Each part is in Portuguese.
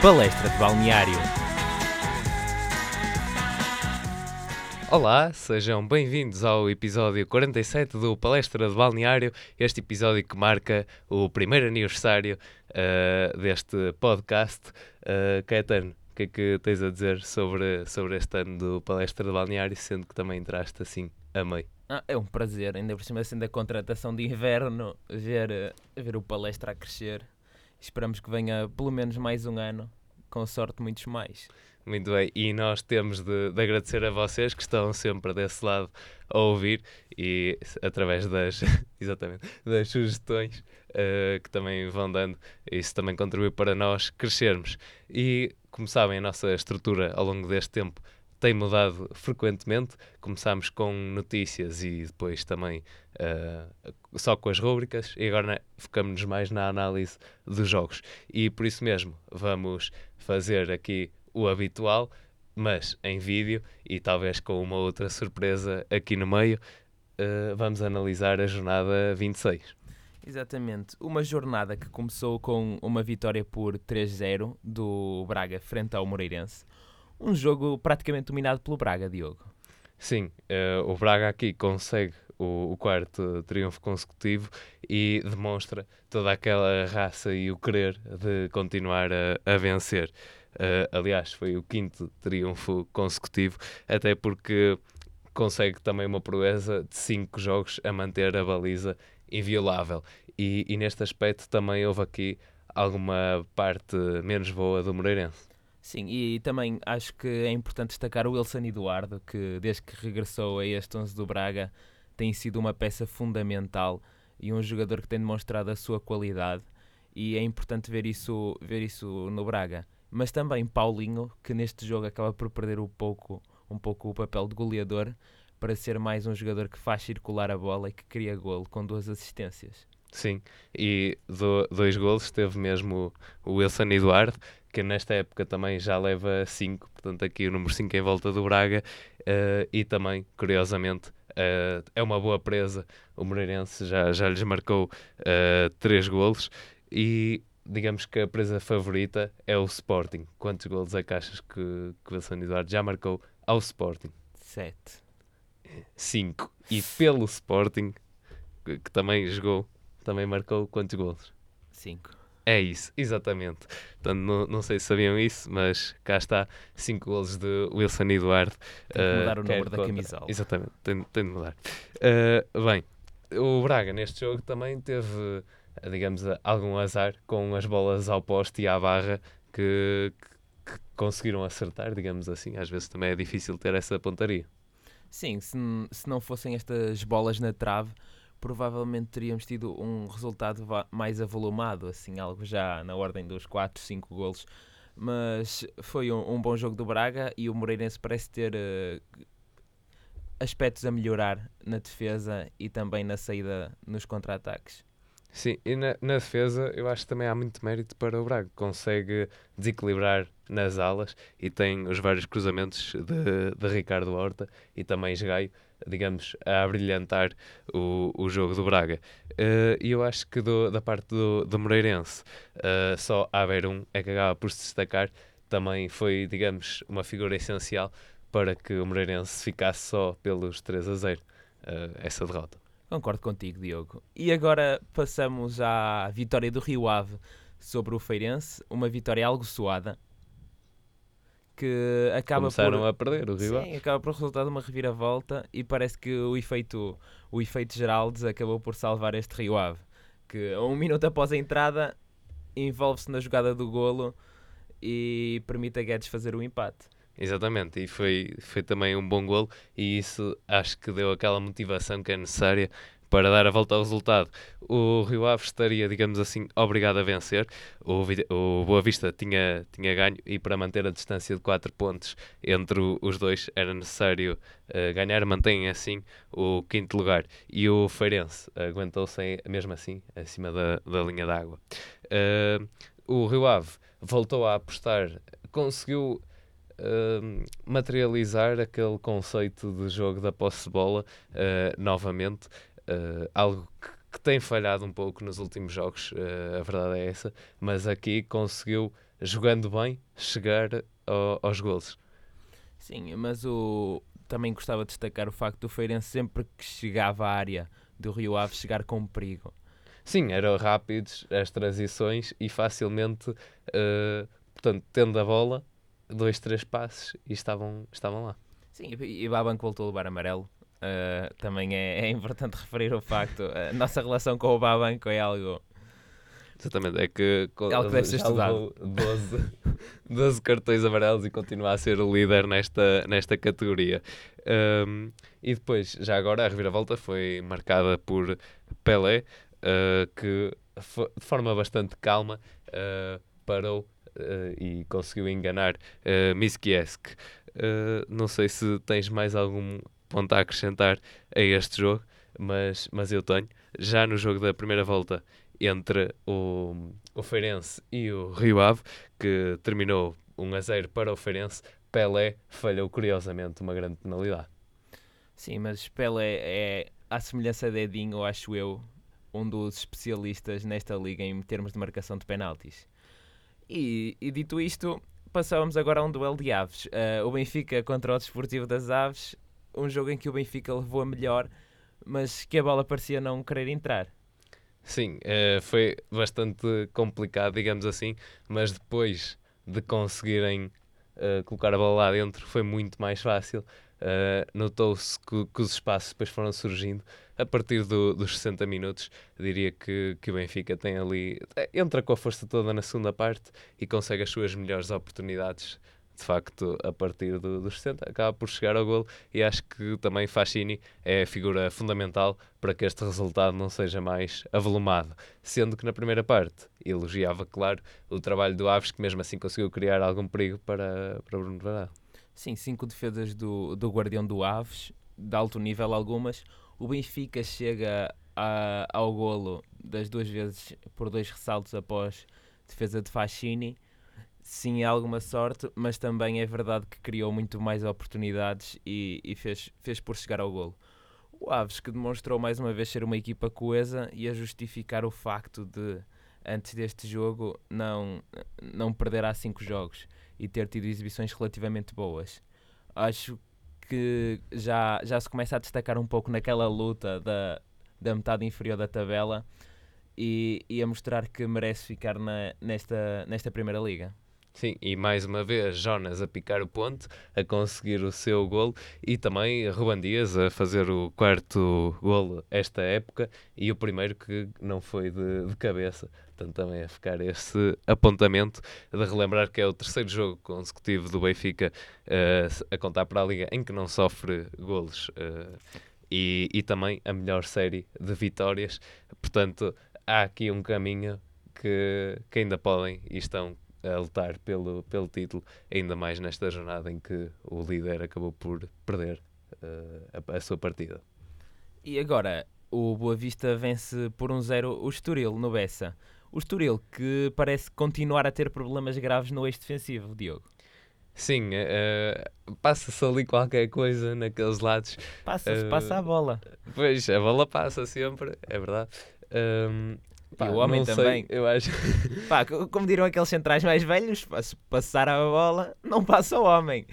Palestra de Balneário. Olá, sejam bem-vindos ao episódio 47 do Palestra de Balneário, este episódio que marca o primeiro aniversário uh, deste podcast. Uh, Caetano, o que é que tens a dizer sobre, sobre este ano do Palestra de Balneário, sendo que também entraste assim a meio? Ah, é um prazer, ainda por cima sendo a contratação de inverno, ver, eh, ver o palestra a crescer. Esperamos que venha pelo menos mais um ano, com sorte muitos mais. Muito bem, e nós temos de, de, agradecer a vocês que estão sempre desse lado a ouvir e através das, exatamente, das sugestões uh, que também vão dando, isso também contribui para nós crescermos. E como sabem, a nossa estrutura ao longo deste tempo tem mudado frequentemente. Começámos com notícias e depois também uh, só com as rúbricas, e agora focamos-nos mais na análise dos jogos. E por isso mesmo vamos fazer aqui o habitual, mas em vídeo e talvez com uma outra surpresa aqui no meio. Uh, vamos analisar a jornada 26. Exatamente. Uma jornada que começou com uma vitória por 3-0 do Braga frente ao Moreirense um jogo praticamente dominado pelo Braga, Diogo. Sim, uh, o Braga aqui consegue o, o, quarto triunfo consecutivo e demonstra toda aquela raça e o querer de continuar a, a vencer. Uh, aliás, foi o quinto triunfo consecutivo, até porque consegue também uma proeza de cinco jogos a manter a baliza inviolável. E, e neste aspecto também houve aqui alguma parte menos boa do Moreirense. Sim, e também acho que é importante destacar o Wilson Eduardo, que desde que regressou a este 11 do Braga tem sido uma peça fundamental e um jogador que tem demonstrado a sua qualidade e é importante ver isso, ver isso no Braga. Mas também Paulinho, que neste jogo acaba por perder um pouco, um pouco o papel de goleador para ser mais um jogador que faz circular a bola e que cria golo com duas assistências. Sim, e do, dois golos teve mesmo o Wilson Eduardo, que nesta época também já leva 5, portanto aqui o número 5 em volta do Braga, uh, e também, curiosamente, uh, é uma boa presa, o Moreirense já, já lhes marcou 3 uh, golos, e digamos que a presa favorita é o Sporting. Quantos golos é que achas que, que o Wilson Eduardo já marcou ao Sporting? 7. 5. E pelo Sporting, que, que também jogou também marcou quantos golos? Cinco. É isso, exatamente. Portanto, não, não sei se sabiam isso, mas cá está, 5 golos de Wilson Eduardo. Tem que mudar uh, o número da camisola. Exatamente, tem, tem de mudar. Uh, bem, o Braga neste jogo também teve, digamos, algum azar com as bolas ao poste e à barra que, que, que conseguiram acertar, digamos assim. Às vezes também é difícil ter essa pontaria. Sim, se, se não fossem estas bolas na trave, provavelmente teríamos tido um resultado mais avolumado, assim, algo já na ordem dos 4, 5 golos. Mas foi um, um bom jogo do Braga e o Moreirense parece ter uh, aspectos a melhorar na defesa e também na saída nos contra-ataques. Sim, e na, na, defesa eu acho que também há muito mérito para o Braga. Consegue desequilibrar nas alas e tem os vários cruzamentos de, de Ricardo Horta e também Esgaio digamos, a brilhantar o, o jogo do Braga. Uh, e eu acho que do, da parte do, do Moreirense, uh, só um é que acaba por se destacar. Também foi, digamos, uma figura essencial para que o Moreirense ficasse só pelos 3 a 0, uh, eh, essa derrota. Concordo contigo, Diogo. E agora passamos à vitória do Rio Ave sobre o Feirense, uma vitória algo suada, que acaba Começaram por, a perder o rival. Sim, acaba por resultar de uma reviravolta e parece que o efeito, o efeito Geraldes acabou por salvar este Rio Ave, que um minuto após a entrada envolve-se na jogada do golo e permite a Guedes fazer o empate. Exatamente, e foi, foi também um bom golo e isso acho que deu aquela motivação que é necessária para dar a volta ao resultado. O Rio Ave estaria, digamos assim, obrigado a vencer. O, o Boa Vista tinha, tinha ganho e para manter a distância de 4 pontos entre os dois era necessário uh, ganhar. Mantém assim o quinto lugar. E o Feirense aguentou-se mesmo assim acima da, da linha d'água. Uh, o Rio Ave voltou a apostar, conseguiu Uh, materializar aquele conceito de jogo da posse de bola uh, novamente uh, algo que, que tem falhado um pouco nos últimos jogos, uh, a verdade é essa, mas aqui conseguiu, jogando bem, chegar ao, aos gols. Sim, mas o, também gostava de destacar o facto do Feirense sempre que chegava à área do Rio Ave chegar com perigo. Sim, eram rápidos as transições e facilmente, uh, portanto, tendo a bola, dois, três passes e estavam, estavam lá. Sim, e Babanco voltou a levar amarelo. Uh, também é, é, importante referir o facto. A nossa relação com o Babanco é algo. Exatamente, é que, é algo que deve ser estudado. 12, 12 cartões amarelos e continua a ser o líder nesta, nesta categoria. Um, e depois, já agora, a reviravolta foi marcada por Pelé, uh, que de forma bastante calma uh, parou e conseguiu enganar uh, Miskiesk. Não sei se tens mais algum ponto a acrescentar a este jogo, mas, mas eu tenho. Já no jogo da primeira volta entre o, o Feirense e o Rio Ave, que terminou 1 a 0 para o Feirense, Pelé falhou curiosamente uma grande penalidade. Sim, mas Pelé é, à semelhança de Edinho, acho eu, um dos especialistas nesta liga em termos de marcação de penaltis. E, e dito isto, passávamos agora a um duelo de aves. Uh, o Benfica contra o Desportivo das Aves, um jogo em que o Benfica levou a melhor, mas que a bola parecia não querer entrar. Sim, uh, foi bastante complicado, digamos assim, mas depois de conseguirem uh, colocar a bola lá dentro foi muito mais fácil. Uh, Notou-se que, os espaços depois foram surgindo a partir do, dos 60 minutos. Diria que, que o Benfica tem ali, eh, entra com a força toda na segunda parte e consegue as suas melhores oportunidades. De facto, a partir do, dos 60, acaba por chegar ao golo e acho que também Fascini é a figura fundamental para que este resultado não seja mais avolumado. Sendo que na primeira parte elogiava, claro, o trabalho do Aves, que mesmo assim conseguiu criar algum perigo para, para Bruno Varado. Sim, cinco defesas do, do Guardião do Aves, de alto nível algumas. O Benfica chega a, ao golo das duas vezes por dois ressaltos após defesa de Fascini. Sim, alguma sorte, mas também é verdade que criou muito mais oportunidades e, e fez, fez por chegar ao golo. O Aves, que demonstrou mais uma vez ser uma equipa coesa e a justificar o facto de, antes deste jogo, não, não perder há cinco jogos e ter tido exibições relativamente boas. Acho que já, já se começa a destacar um pouco naquela luta da, da metade inferior da tabela e, e a mostrar que merece ficar na, nesta, nesta primeira liga. Sim, e mais uma vez Jonas a picar o ponto, a conseguir o seu golo e também Ruban Dias a fazer o quarto golo esta época e o primeiro que não foi de, de cabeça. Portanto, também a ficar esse apontamento de relembrar que é o terceiro jogo consecutivo do Benfica uh, a contar para a Liga em que não sofre golos uh, e, e também a melhor série de vitórias. Portanto, há aqui um caminho que, que ainda podem e estão a lutar pelo, pelo título, ainda mais nesta jornada em que o líder acabou por perder uh, a, a, sua partida. E agora, o Boa Vista vence por um zero o Estoril no Bessa. O Estoril que parece continuar a ter problemas graves no eixo defensivo, Diogo. Sim, uh, passa-se ali qualquer coisa naqueles lados. Passa-se, uh, passa a bola. Pois, a bola passa sempre, é verdade. Um, Pá, e o homem também. Sei, eu acho. Pá, como dirão aqueles centrais mais velhos, se passar a bola, não passa o homem.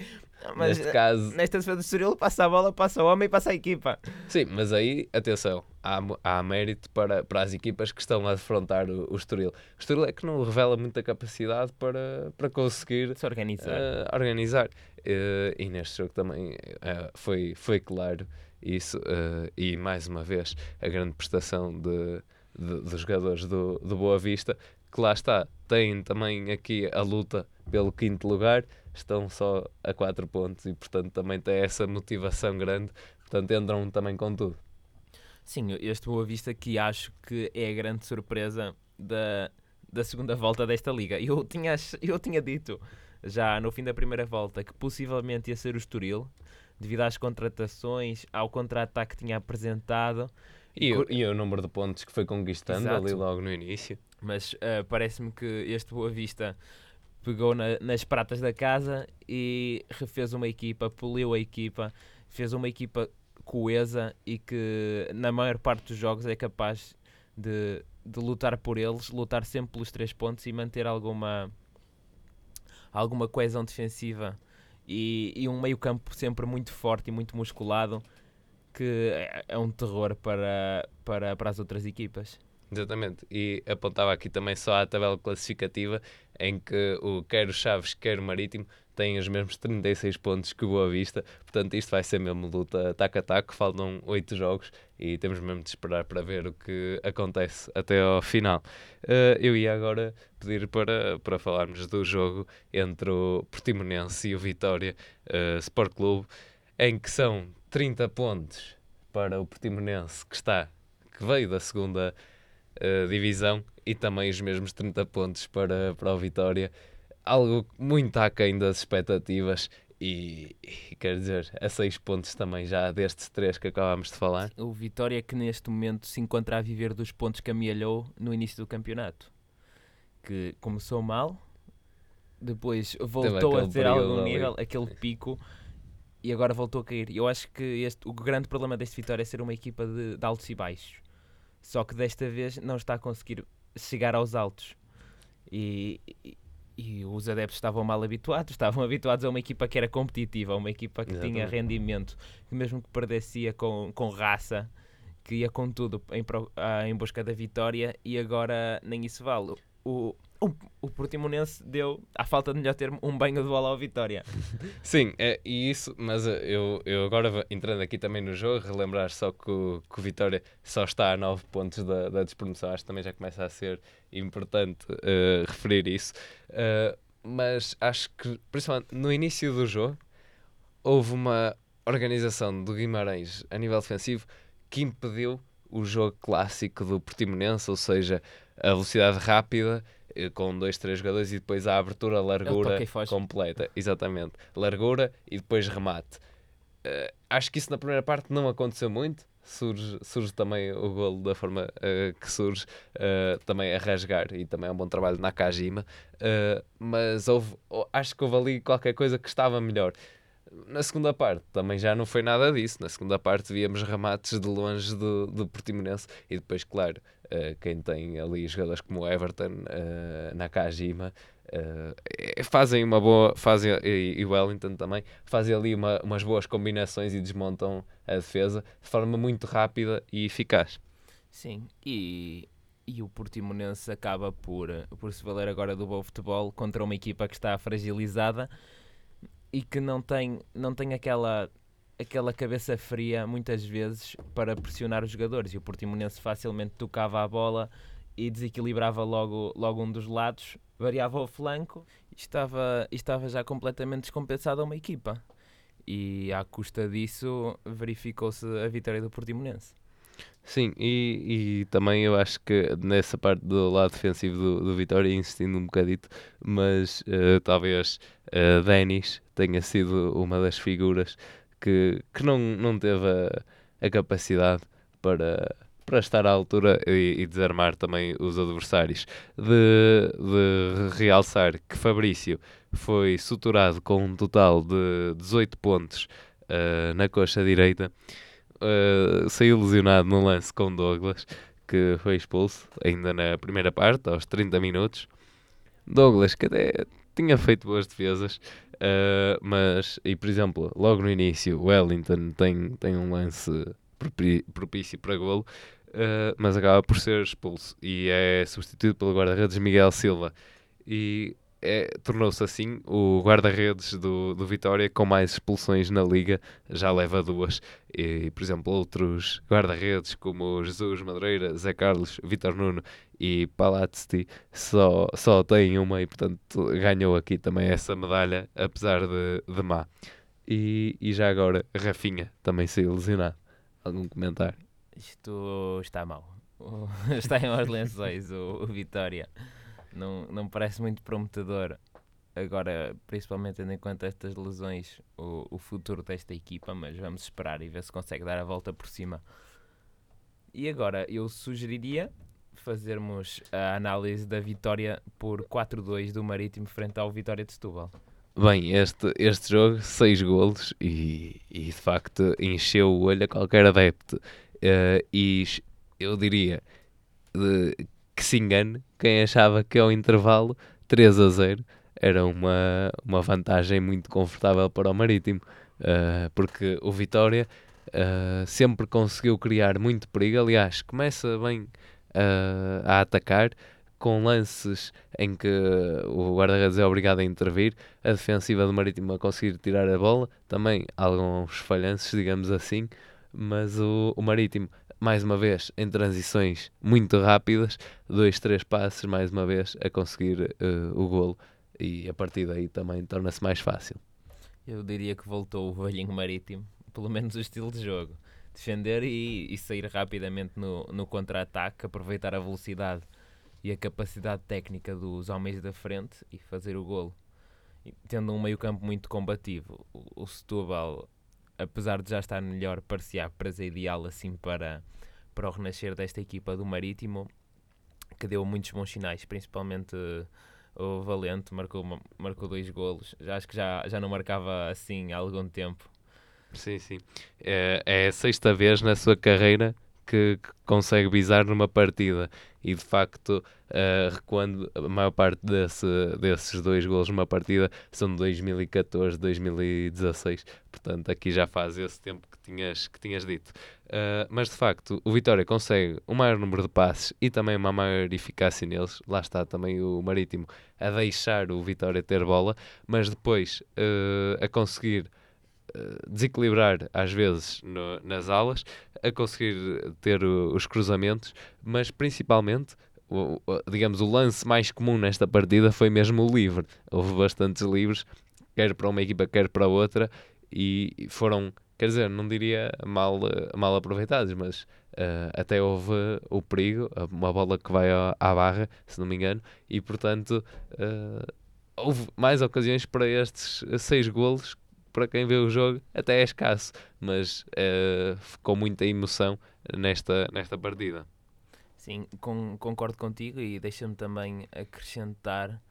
Mas Neste caso... nesta defesa do Estoril, passa a bola, passa o homem e passa a equipa. Sim, mas aí, atenção, há, há mérito para, para as equipas que estão a defrontar o, o Estoril. O Estoril é que não revela muita capacidade para, para conseguir se organizar. Uh, organizar. Uh, e neste jogo também uh, foi, foi claro isso. e mais uma vez, a grande prestação de dos jogadores do, do Boa Vista, que lá está, têm também aqui a luta pelo quinto lugar, estão só a 4 pontos e, portanto, também tem essa motivação grande, portanto, entram também com tudo. Sim, este Boa Vista que acho que é a grande surpresa da, da segunda volta desta liga. Eu tinha, eu tinha dito já no fim da primeira volta que possivelmente ia ser o Estoril, devido às contratações, ao contra-ataque que tinha apresentado e, o, e o número de pontos que foi conquistando Exato. ali logo no início. Mas uh, parece-me que este Boa Vista pegou na, nas pratas da casa e refez uma equipa, poliu a equipa, fez uma equipa coesa e que na maior parte dos jogos é capaz de, de lutar por eles, lutar sempre pelos três pontos e manter alguma, alguma coesão defensiva e, e um meio campo sempre muito forte e muito musculado que é, é um terror para, para, para as outras equipas. Exatamente, e apontava aqui também só a tabela classificativa em que o quer o Chaves, quer o Marítimo têm os mesmos 36 pontos que o Boa Vista, portanto isto vai ser mesmo luta taco a taco, faltam 8 jogos e temos mesmo de esperar para ver o que acontece até ao final. Uh, eu ia agora pedir para, para falarmos do jogo entre o Portimonense e o Vitória uh, Sport Clube, em que são 30 pontos para o Portimonense que está, que veio da segunda uh, divisão e também os mesmos 30 pontos para, para o Vitória. Algo muito aquém das expectativas e, e quer dizer, a 6 pontos também já destes três que acabámos de falar. O Vitória que neste momento se encontra a viver dos pontos que amealhou no início do campeonato. Que começou mal, depois voltou a ter algum nível, aquele pico, e agora voltou a cair. Eu acho que este, o grande problema deste Vitória é ser uma equipa de, de altos e baixos. Só que desta vez não está a conseguir chegar aos altos. E, e, e, os adeptos estavam mal habituados, estavam habituados a uma equipa que era competitiva, uma equipa que Exatamente. tinha rendimento, que mesmo que perdesse com, com raça, que ia com tudo em, em busca da vitória, e agora nem isso vale. O, o, o Portimonense deu, à falta de melhor termo, um banho de bola ao Vitória. Sim, é, e isso, mas eh, eu, eu agora entrando aqui também no jogo, relembrar só que o, que o Vitória só está a 9 pontos da, da despromoção, acho que também já começa a ser importante uh, referir isso. Uh, mas acho que, principalmente no início do jogo, houve uma organização do Guimarães a nível defensivo que impediu o jogo clássico do Portimonense, ou seja, a velocidade rápida com dois, três jogadores e depois a abertura, largura completa. Exatamente. Largura e depois remate. Uh, acho que isso na primeira parte não aconteceu muito. Surge, surge também o golo da forma uh, que surge, uh, também a rasgar e também é um bom trabalho na Kajima. mas houve, acho que houve ali qualquer coisa que estava melhor. Na segunda parte também já não foi nada disso. Na segunda parte víamos remates de longe do, do Portimonense e depois, claro, uh, quem tem ali jogadores como o Everton, uh, Nakajima, uh, fazem uma boa, fazem, e, e Wellington também, fazem ali uma, umas boas combinações e desmontam a defesa de forma muito rápida e eficaz. Sim, e, e o Portimonense acaba por, por se valer agora do bom futebol contra uma equipa que está fragilizada e que não tem, não tem aquela aquela cabeça fria muitas vezes para pressionar os jogadores e o Portimonense facilmente tocava a bola e desequilibrava logo, logo um dos lados, variava o flanco e estava, estava já completamente descompensada uma equipa. E à custa disso verificou-se a vitória do Portimonense. Sim, e, e também eu acho que nessa parte do lado defensivo do, do Vitória, insistindo um bocadito, mas uh, talvez uh, Denis tenha sido uma das figuras que, que não, não teve a, a capacidade para, para estar à altura e, e, desarmar também os adversários. De, de realçar que Fabrício foi suturado com um total de 18 pontos uh, na coxa direita, uh, saiu lesionado no lance com Douglas, que foi expulso ainda na primeira parte, aos 30 minutos. Douglas, que até tinha feito boas defesas, Uh, mas, e por exemplo, logo no início, o Wellington tem, tem um lance propício para golo, uh, mas acaba por ser expulso e é substituído pelo guarda-redes Miguel Silva. E é, tornou-se assim o guarda-redes do, do Vitória com mais expulsões na liga, já leva duas. E, por exemplo, outros guarda-redes como Jesus Madureira, Zé Carlos, Vitor Nuno e Palazzi só, só têm uma e, portanto, ganhou aqui também essa medalha, apesar de, de má. E, e já agora, Rafinha também saiu lesionado. Algum comentário? Isto está mal. está em maus lençóis o, o Vitória não, não parece muito prometedor. Agora, principalmente tendo em conta estas lesões, o, o futuro desta equipa, mas vamos esperar e ver se consegue dar a volta por cima. E agora, eu sugeriria fazermos a análise da vitória por 4-2 do Marítimo frente ao Vitória de Setúbal. Bem, este, este jogo, seis golos e, e de facto encheu o olho a qualquer adepto. Uh, e eu diria, de, que se engane quem achava que ao intervalo 3 a 0 era uma, uma vantagem muito confortável para o Marítimo, uh, porque o Vitória uh, sempre conseguiu criar muito perigo. Aliás, começa bem uh, a atacar com lances em que o guarda-redes é obrigado a intervir, a defensiva do Marítimo a conseguir tirar a bola, também alguns falhanços, digamos assim, mas o, o Marítimo mais uma vez em transições muito rápidas, dois, três passos mais uma vez a conseguir uh, o golo e a partir daí também torna-se mais fácil. Eu diria que voltou o velhinho marítimo, pelo menos o estilo de jogo. Defender e, e sair rapidamente no, no contra-ataque, aproveitar a velocidade e a capacidade técnica dos homens da frente e fazer o golo. E, tendo um meio-campo muito combativo, o, o Setúbal, apesar de já estar melhor, parecia a presa ideal assim para, para o renascer desta equipa do Marítimo, que deu muitos bons sinais, principalmente o Valente marcou, marcou dois golos. Já, acho que já, já não marcava assim há algum tempo. Sim, sim. É, é a sexta vez na sua carreira que, que consegue visar numa partida. E de facto uh, recuando a maior parte desse, desses dois golos numa partida são de 2014, 2016 portanto aqui já faz esse tempo que tinhas, que tinhas dito. Uh, mas de facto o Vitória consegue um maior número de passes e também uma maior eficácia neles, lá está também o Marítimo a deixar o Vitória ter bola, mas depois uh, a conseguir desequilibrar às vezes no, nas alas, a conseguir ter o, os cruzamentos, mas principalmente, o, o, digamos, o lance mais comum nesta partida foi mesmo o livre. Houve bastantes livres, quer para uma equipa, quer para outra, e foram, quer dizer, não diria mal, mal aproveitados, mas uh, até houve o perigo, uma bola que vai à, à barra, se não me engano, e portanto. Uh, houve mais ocasiões para estes seis golos para quem vê o jogo até é escasso, mas uh, ficou muita emoção nesta, nesta partida. Sim, com, concordo contigo e deixa-me também acrescentar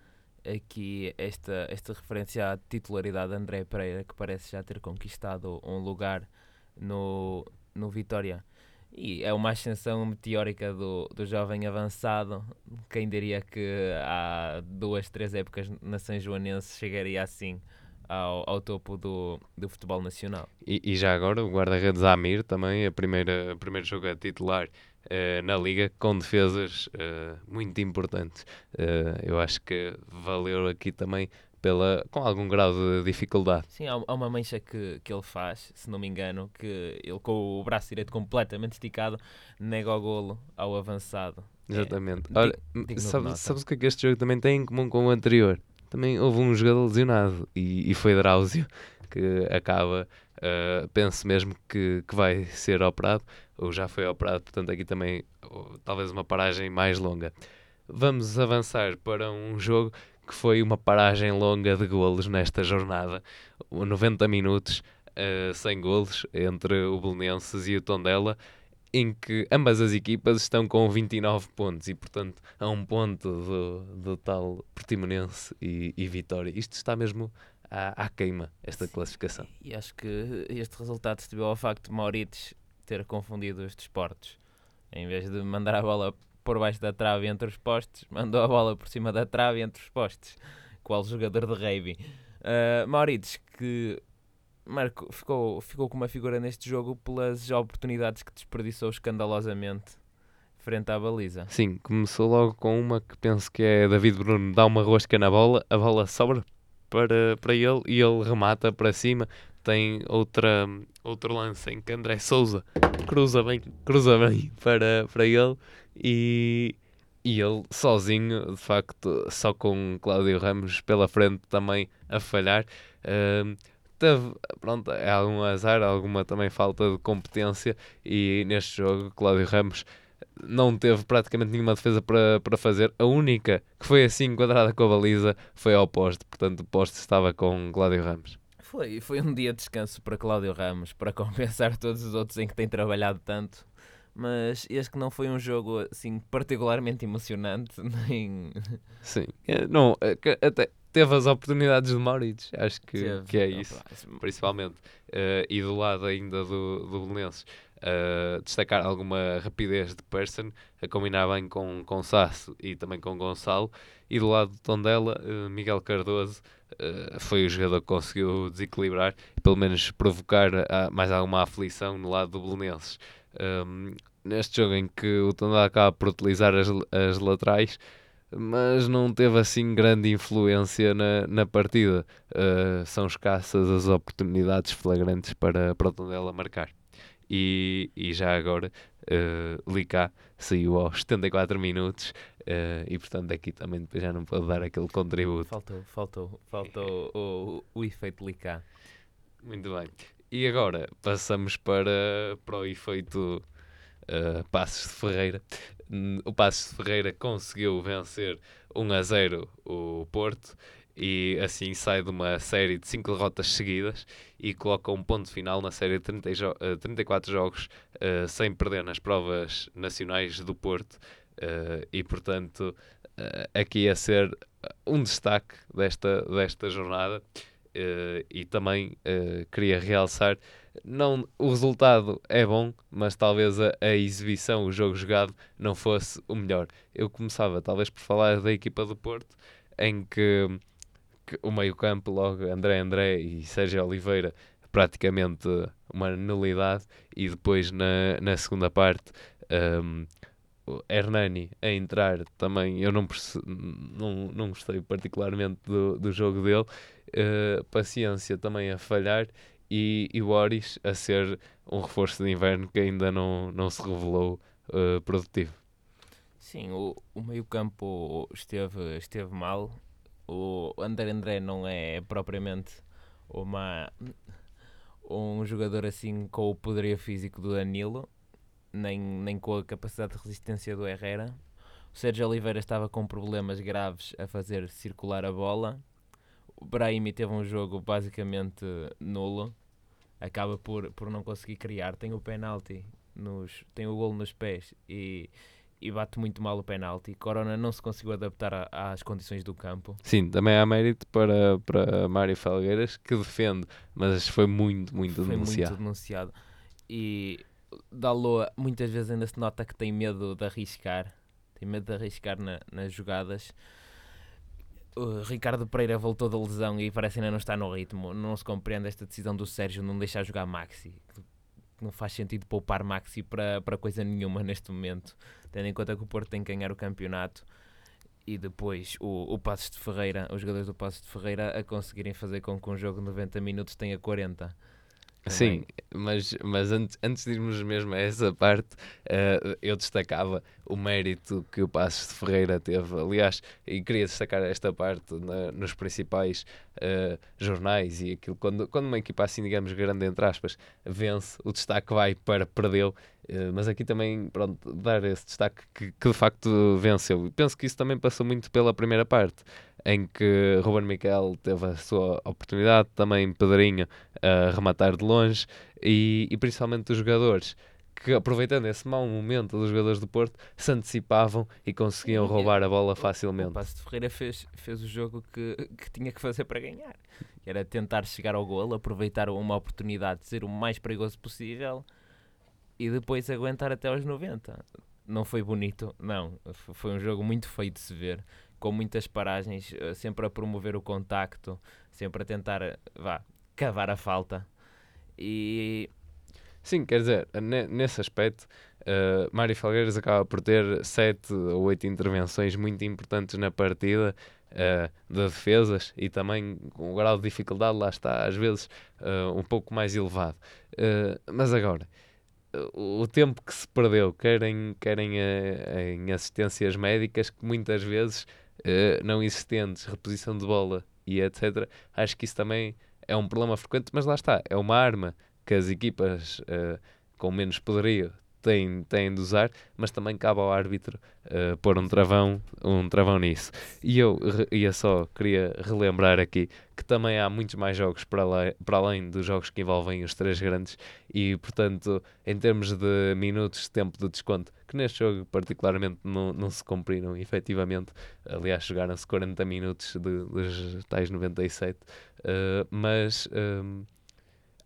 aqui esta, esta referência à titularidade de André Pereira, que parece já ter conquistado um lugar no, no Vitória. E é uma ascensão meteórica do, do jovem avançado. Quem diria que há duas, três épocas na São Joanense chegaria assim ao, ao topo do, do futebol nacional. E, e já agora o guarda-redes Amir também, a primeira, o primeiro jogo a titular uh, na Liga, com defesas uh, muito importantes. Uh, eu acho que valeu aqui também pela, com algum grau de dificuldade. Sim, há, uma mancha que, que ele faz, se não me engano, que ele com o braço direito completamente esticado nega o golo ao avançado. Exatamente. É, Olha, sabes, sabes o que é que este jogo também tem em comum com o anterior? Também houve um jogador lesionado e, e foi Drauzio que acaba, uh, penso mesmo que, que vai ser operado, ou já foi operado, portanto aqui também talvez uma paragem mais longa. Vamos avançar para um jogo que foi uma paragem longa de golos nesta jornada, 90 minutos, uh, sem golos entre o Belenenses e o Tondela, em que ambas as equipas estão com 29 pontos e, portanto, a um ponto do, do tal Portimonense e, e Vitória. Isto está mesmo à, à queima, esta classificação. E acho que este resultado se deu ao facto de Mauritius ter confundido os desportos. Em vez de mandar a bola por baixo da trave entre os postes, mandou a bola por cima da trave entre os postes. Qual jogador de rugby. Uh, Mauritius, que Marco, ficou, ficou com uma figura neste jogo pelas oportunidades que desperdiçou escandalosamente frente à baliza. Sim, começou logo com uma que penso que é David Bruno dá uma rosca na bola, a bola sobra para, para ele e ele remata para cima. Tem outra, outro lance em que André Souza cruza bem, cruza bem para, para ele e, e ele sozinho, de facto, só com Cláudio Ramos pela frente também a falhar. Uh, teve, pronto, é algum azar, alguma também falta de competência e neste jogo Cláudio Ramos não teve praticamente nenhuma defesa para, para fazer. A única que foi assim enquadrada com a baliza foi ao poste, portanto o poste estava com Cláudio Ramos. Foi, foi um dia de descanso para Cláudio Ramos, para compensar todos os outros em que tem trabalhado tanto. Mas este que não foi um jogo assim particularmente emocionante, nem. Sim, é, não, é até, teve as oportunidades de Mauritius, acho que, que é isso, principalmente. Uh, e do lado ainda do, do Belenenses, Uh, destacar alguma rapidez de Person, a combinar bem com, com Sasso e também com Gonçalo. E do lado do Tondela, uh, Miguel Cardoso foi o jogador que conseguiu desequilibrar, pelo menos provocar mais alguma aflição no lado do Belenenses. Um, neste jogo em que o Tondela acaba por utilizar as, as laterais, mas não teve assim grande influência na, na partida. Uh, são escassas as oportunidades flagrantes para, para o Tondela marcar. E, e já agora, uh, Licá saiu aos 74 minutos uh, e, portanto, aqui também depois já não pode dar aquele contributo. Faltou, faltou, faltou o, o, o efeito Licá. Muito bem. E agora passamos para, para o efeito uh, Passos de Ferreira. O Passos de Ferreira conseguiu vencer 1 a 0 o Porto e assim sai de uma série de 5 derrotas seguidas e coloca um ponto final na série de 30 jo 34 eh, jogos uh, sem perder nas provas nacionais do Porto uh, e portanto uh, aqui a ser um destaque desta, desta jornada e também queria realçar não, o resultado é bom, mas talvez a, a, exibição, o jogo jogado, não fosse o melhor. Eu começava talvez por falar da equipa do Porto, em que, que o meio-campo, logo André André e Sérgio Oliveira, praticamente uma nulidade, e depois na, na segunda parte. Um, Hernani a entrar também, eu não, não, não gostei particularmente do, do jogo dele. Uh, paciência também a falhar e, e o Oris a ser um reforço de inverno que ainda não, não se revelou uh, produtivo. Sim, o, o meio-campo esteve, esteve mal. O André André não é propriamente uma, um jogador assim com o poderio físico do Danilo, nem, nem com a capacidade de resistência do Herrera. O Sérgio Oliveira estava com problemas graves a fazer circular a bola. O Brahimi teve um jogo basicamente nulo acaba por, por não conseguir criar. Tem o penalti, nos, tem o golo nos pés e, e bate muito mal o penalti. Corona não se conseguiu adaptar a, às condições do campo. Sim, também há mérito para, para Mário Felgueiras que defende, mas foi muito, muito foi denunciado. Muito denunciado. E Daloa muitas vezes ainda se nota que tem medo de arriscar, tem medo de arriscar na, nas jogadas o Ricardo Pereira voltou da lesão e parece ainda não está no ritmo. Não se compreende esta decisão do Sérgio não deixar jogar Maxi. Não faz sentido poupar Maxi para, para coisa nenhuma neste momento, tendo em conta que o Porto tem que ganhar o campeonato e depois o, o Passos de Ferreira, os jogadores do Passos de Ferreira a conseguirem fazer com que um jogo de 90 minutos tenha 40. Sim, mas, mas antes, antes de irmos mesmo a essa parte, uh, eu destacava o mérito que o Passos de Ferreira teve. Aliás, e queria destacar esta parte na, nos principais uh, jornais e aquilo. Quando, quando uma equipa assim, digamos, grande entre aspas, vence, o destaque vai para perdeu. Uh, mas aqui também, pronto, dar esse destaque que, que de facto venceu. Penso que isso também passou muito pela primeira parte em que Ruben Miquel teve a sua oportunidade, também Pedrinho a rematar de longe e, e principalmente os jogadores que aproveitando esse mau momento dos jogadores do Porto se antecipavam e conseguiam roubar a bola facilmente. O, o Passo de Ferreira fez, fez o jogo que, que tinha que fazer para ganhar, que era tentar chegar ao golo, aproveitar uma oportunidade de ser o mais perigoso possível e depois aguentar até aos 90. Não foi bonito, não. Foi um jogo muito feio de se ver com muitas paragens, eh, sempre a promover o contacto, sempre a tentar eh, vá, cavar a falta. E Sim, quer dizer, nesse aspecto, uh, Mário Falgueiras acaba por ter sete ou oito intervenções muito importantes na partida uh, de defesas e também com o grau de dificuldade, lá está, às vezes uh, um pouco mais elevado. Mas agora, o tempo que se perdeu, querem, querem em assistências médicas, que muitas vezes uh, não existentes, reposição de bola e etc. Acho que isso também é um problema frequente, mas lá está, é uma arma que as equipas uh, com menos poderio têm, têm de usar, mas também cabe ao árbitro uh, pôr um travão, um travão nisso. E eu ia só, queria relembrar aqui que também há muitos mais jogos para, além, para além dos jogos que envolvem os três grandes e, portanto, em termos de minutos de tempo de desconto, que neste jogo particularmente não, não se cumpriram efetivamente, aliás jogaram-se 40 minutos de, dos tais 97, uh, mas... Um,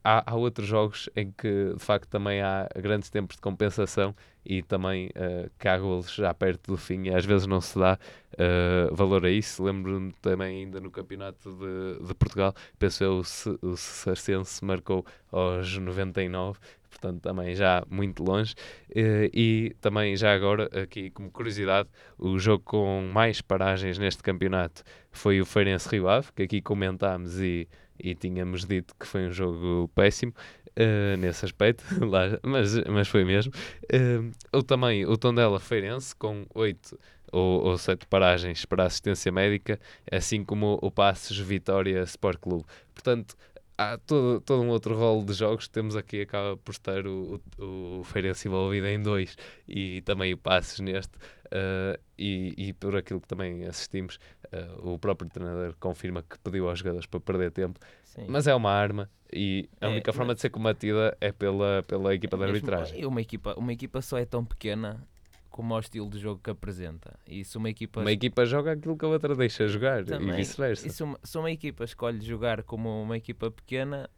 há, há, outros jogos em que de facto também há grandes tempos de compensação e também uh, que há golos já perto do fim e às vezes não se dá uh, valor a isso. Lembro-me também ainda no campeonato de, de Portugal, penso eu, o, Sarcense marcou aos 99 portanto também já muito longe. Uh, e também já agora, aqui como curiosidade, o jogo com mais paragens neste campeonato foi o Feirense Rio Ave, que aqui comentámos e, e tínhamos dito que foi um jogo péssimo. Uh, nesse aspecto, lá, mas, mas foi mesmo. Uh, o também o Tondela Feirense, com 8 ou, ou 7 paragens para assistência médica, assim como o Passos Vitória Sport Clube. Portanto, há todo, todo um outro rol de jogos. Temos aqui, acaba por estar o, o, o Feirense envolvido em dois e também o Passos neste. Uh, e, e por aquilo que também assistimos, uh, o próprio treinador confirma que pediu aos jogadores para perder tempo, Sim. mas é uma arma e a é, única forma de ser combatida é pela, pela equipa de arbitragem. Uma equipa, uma equipa só é tão pequena como ao estilo de jogo que apresenta. E se uma equipa... Uma equipa joga aquilo que a outra deixa jogar Também. e vice-versa. E se uma, se uma equipa escolhe jogar como uma equipa pequena,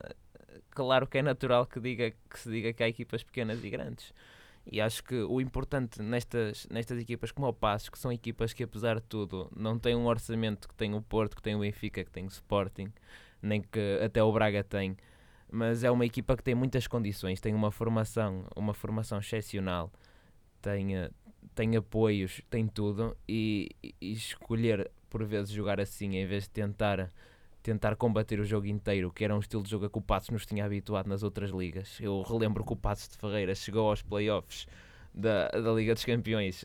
claro que é natural que, diga, que se diga que há equipas pequenas e grandes. E acho que o importante nestas, nestas equipas como o Passos, que são equipas que apesar de tudo não têm um orçamento que tem o Porto, que tem o Benfica, que tem o Sporting, nem que até o Braga tem, mas é uma equipa que tem muitas condições, tem uma formação, uma formação excepcional, tem, eh, tem apoios, tem tudo, e, e escolher por vezes jogar assim em vez de tentar tentar combater o jogo inteiro, que era um estilo de jogo a que o Passos nos tinha habituado nas outras ligas. Eu relembro que o Passos de Ferreira chegou aos playoffs da, da Liga dos Campeões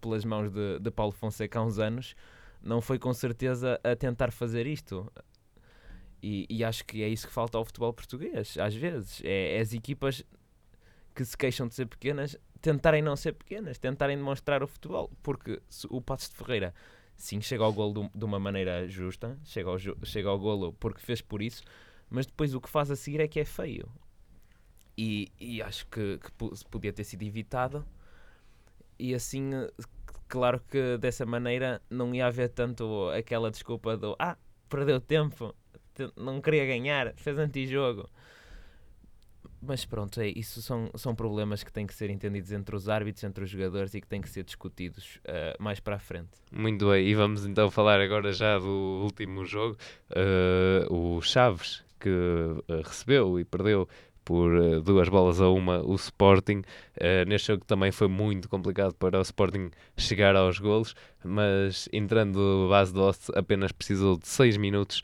pelas mãos de, de Paulo Fonseca há uns anos. Não foi com certeza a tentar fazer isto. E, e acho que é isso que falta ao futebol português, às vezes. É, é as equipas que se queixam de ser pequenas tentarem não ser pequenas, tentarem demonstrar o futebol. Porque o Passos de Ferreira, sim, chega ao golo de, uma maneira justa, chega ao, chega ao golo porque fez por isso, mas depois o que faz a seguir é que é feio. E, e acho que, que podia ter sido evitado. E assim, claro que dessa maneira não ia haver tanto aquela desculpa do ah, perdeu tempo, não queria ganhar, fez antijogo. Mas pronto, é, isso são, são problemas que têm que ser entendidos entre os árbitros, entre os jogadores e que têm que ser discutidos uh, mais para a frente. Muito bem, e vamos então falar agora já do último jogo, uh, o Chaves, que uh, recebeu e perdeu por duas bolas a uma o Sporting. neste jogo também foi muito complicado para o Sporting chegar aos golos, mas entrando base Oste apenas precisou de 6 minutos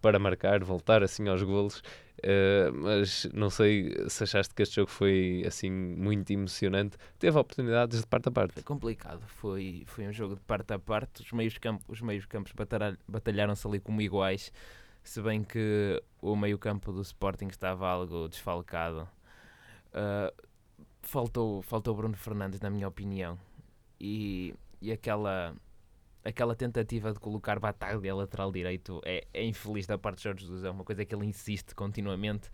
para marcar, voltar assim aos golos Uh, mas não sei se achaste que este jogo foi assim muito emocionante. Teve oportunidades de parte a parte. Foi complicado, foi, foi um jogo de parte a parte. Os meios, campo, os meios campos batalharam-se ali como iguais, se bem que o meio campo do Sporting estava algo desfalcado. Uh, faltou, faltou Bruno Fernandes, na minha opinião, e, e aquela aquela tentativa de colocar Bataglia lateral direito é, é infeliz da parte de Jorge Jesus, é uma coisa que ele insiste continuamente,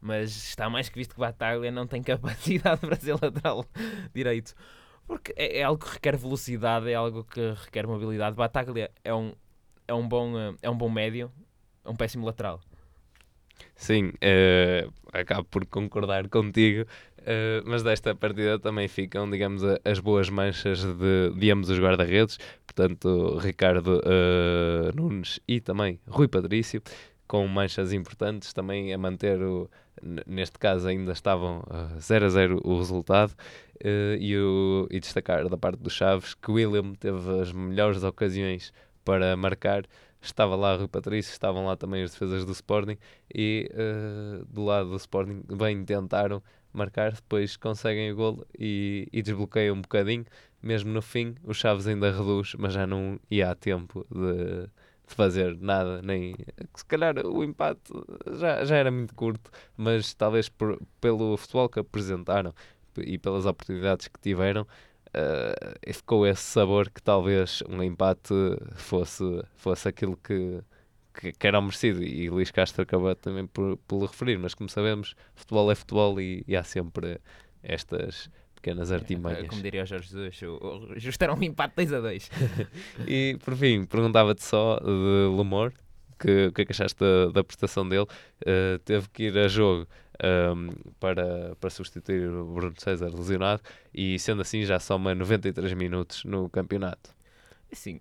mas está mais que visto que Bataglia não tem capacidade para ser lateral direito. Porque é, é, algo que requer velocidade, é algo que requer mobilidade. Bataglia é um, é um, bom, é um bom médio, é um péssimo lateral. Sim, uh, acabo por concordar contigo. Uh, mas desta partida também ficam, digamos, as boas manchas de, de ambos os guarda-redes, portanto, Ricardo uh, Nunes e também Rui Patrício, com manchas importantes também a manter o. Neste caso, ainda estavam 0 uh, a 0 o resultado, e, o, e destacar da parte dos Chaves que William teve as melhores ocasiões para marcar. Estava lá Rui Patrício, estavam lá também as defesas do Sporting, e do lado do Sporting bem tentaram marcar, depois conseguem o gol e, e desbloqueiam um bocadinho. Mesmo no fim, o Chaves ainda reduz, mas já não ia a tempo de, de fazer nada, nem se calhar o empate já, já era muito curto, mas talvez por, pelo futebol que apresentaram e pelas oportunidades que tiveram, uh, ficou esse sabor que talvez um empate fosse, fosse aquilo que, que, que era merecido e Luís Castro acabou também por, por referir, mas como sabemos, futebol é futebol e, e há sempre estas pequenas é, artimanhas. Como diria o Jorge Jesus, o, justo era um empate 2 a 2. e por fim, perguntava-te só de Lemor, que, o que é que achaste da, da prestação dele. Uh, teve que ir a jogo um, para, para substituir o Bruno César lesionado e sendo assim já soma 93 minutos no campeonato. Sim,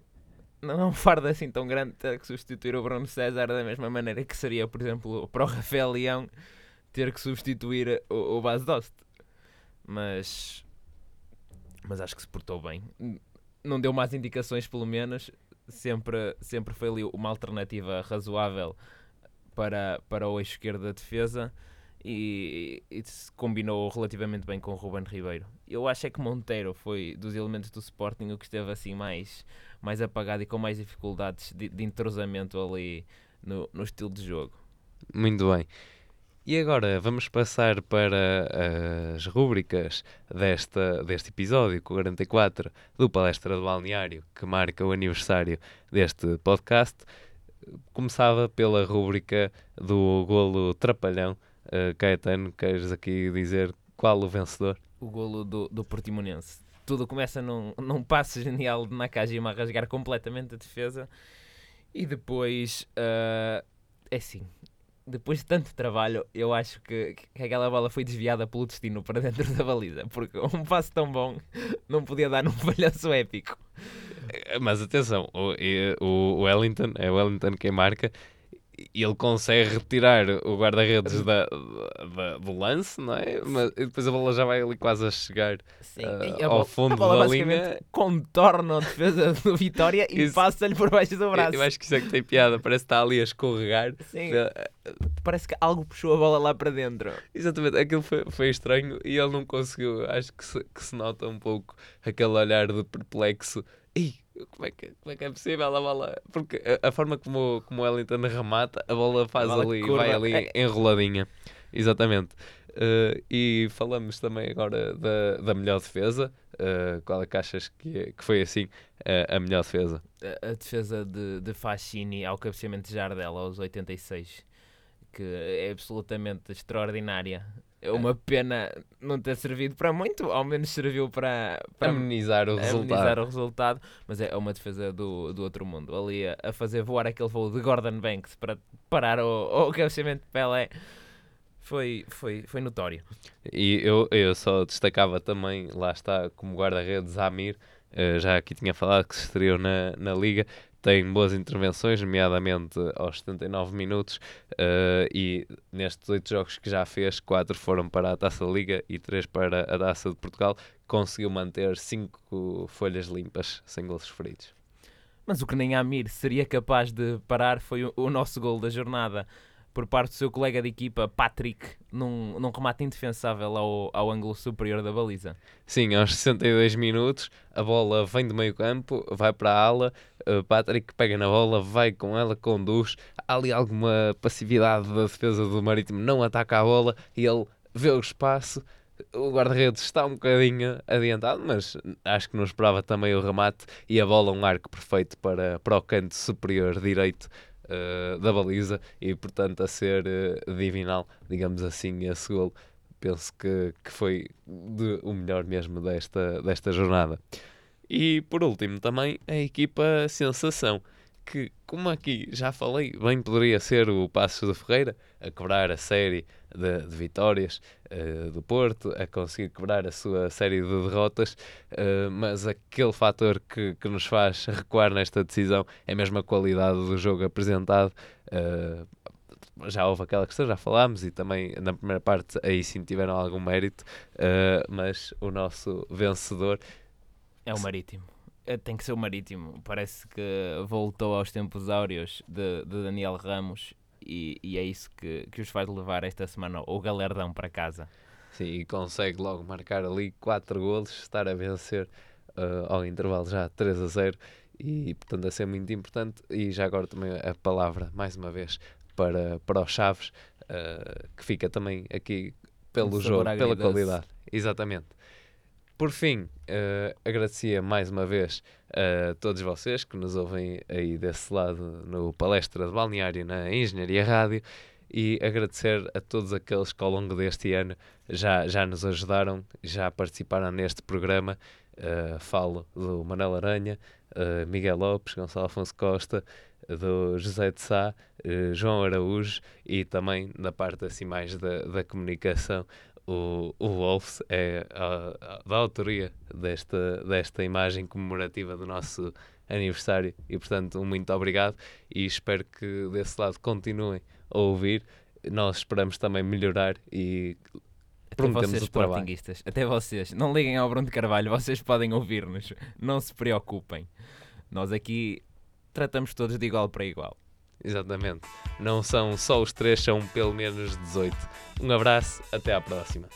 não é um fardo assim tão grande ter que substituir o Bruno César da mesma maneira que seria, por exemplo, para o Rafael Leão ter que substituir o, o Bas Dost. Mas, mas acho que se portou bem. Não deu mais indicações, pelo menos. Sempre, sempre foi ali uma alternativa razoável para, para o eixo esquerdo da defesa e, e se combinou relativamente bem com o Ruben Ribeiro. Eu acho é que Monteiro foi dos elementos do Sporting o que esteve assim mais, mais apagado e com mais dificuldades de, de entrosamento ali no, no estilo de jogo. Muito bem. E agora vamos passar para as rúbricas desta, deste episódio 44 do Palestra do Balneário, que marca o aniversário deste podcast. Começava pela rúbrica do golo Trapalhão. Uh, Caetano, queres aqui dizer qual o vencedor? O golo do, do Portimonense. Tudo começa num, num passo genial de Nakajima a rasgar completamente a defesa e depois, uh, é assim, depois de tanto trabalho, eu acho que, que aquela bola foi desviada pelo destino para dentro da baliza, porque um passo tão bom não podia dar num falhanço épico. Mas atenção, o, o, o Wellington, é o Wellington quem marca, e ele consegue retirar o guarda-redes da, da, do lance, não é? Mas depois a bola já vai ali quase a chegar uh, ao fundo da linha. Contorna a defesa do Vitória e passa-lhe por baixo do braço. Eu, eu, acho que isso é que tem piada, parece que está ali a escorregar. Sim. Parece que algo puxou a bola lá para dentro. Exatamente, aquilo foi, foi estranho e ele não conseguiu. Acho que se, que se nota um pouco aquele olhar de perplexo. Ih, como é que, como é, que é possível a bola? Porque a, a forma como, como o Wellington remata, a bola faz a bola ali, curva. vai ali é. enroladinha. Exatamente. Uh, e falamos também agora da, da melhor defesa. Uh, qual é que achas que, que foi assim uh, a melhor defesa? A, a, defesa de, de Fascini ao cabeceamento de Jardel aos 86, que é absolutamente extraordinária. É uma pena não ter servido para muito, ao menos serviu para, para amenizar, o, resultado. amenizar o resultado. Mas é uma defesa do, do outro mundo. Ali a, a fazer voar aquele voo de Gordon Banks para parar o, o cabeceamento de Pelé foi, foi, foi notório. E eu, eu só destacava também, lá está, como guarda-redes Amir, uh, já aqui tinha falado que se estreou na, na Liga, tem boas intervenções, nomeadamente aos 79 minutos, uh, e nestes oito jogos que já fez, quatro foram para a Taça da Liga e três para a Taça de Portugal, conseguiu manter cinco folhas limpas, sem gols sofridos. Mas o que nem Amir seria capaz de parar foi o nosso gol da jornada por parte do seu colega de equipa, Patrick, num, num remate indefensável ao, ao ângulo superior da baliza. Sim, aos 62 minutos, a bola vem do meio campo, vai para a ala, uh, Patrick pega na bola, vai com ela, conduz. Há ali alguma passividade da defesa do Marítimo, não ataca a bola e ele vê o espaço. O guarda-redes está um bocadinho adiantado, mas acho que não esperava também o remate e a bola um arco perfeito para, para o canto superior direito uh, da baliza e, portanto, a ser uh, divinal, digamos assim, esse gol. Penso que, que foi de, o melhor mesmo desta, desta jornada. E por último, também a equipa Sensação, que, como aqui já falei, bem poderia ser o Passos de Ferreira a quebrar a série de, de vitórias uh, do Porto, a conseguir quebrar a sua série de derrotas, uh, mas aquele fator que, que nos faz recuar nesta decisão é mesmo a qualidade do jogo apresentado. Uh, já houve aquela questão, já falámos, e também na primeira parte aí sim tiveram algum mérito, mas o nosso vencedor é o Marítimo. Tem que ser o Marítimo. Parece que voltou aos tempos áureos de, de Daniel Ramos e, e é isso que, que os faz levar esta semana o galerdão para casa. Sim, e consegue logo marcar ali 4 golos, estar a vencer uh, ao intervalo já 3 a 0 e portanto a ser muito importante e já agora também a palavra mais uma vez para, para os Chaves uh, que fica também aqui pelo um jogo, pela qualidade. Exatamente. Por fim, uh, agradecia mais uma vez a todos vocês que nos ouvem aí desse lado no Palestra de Balneário na Engenharia Rádio e agradecer a todos aqueles que ao longo deste ano já, já nos ajudaram, já participaram neste programa. Uh, falo do Manel Aranha, uh, Miguel Lopes, Gonçalo Afonso Costa, do José de Sá, uh, João Araújo e também na parte assim mais da, da comunicação o, o Wolves é a, a, da autoria desta, desta imagem comemorativa do nosso aniversário. E portanto um muito obrigado e espero que desse lado continuem a ouvir. Nós esperamos também melhorar e até vocês, sportinguistas, até vocês, não liguem ao Bruno de Carvalho, vocês podem ouvir-nos, não se preocupem. Nós aqui tratamos todos de igual para igual. Exatamente. Não são só os três, são pelo menos 18. Um abraço, até à próxima.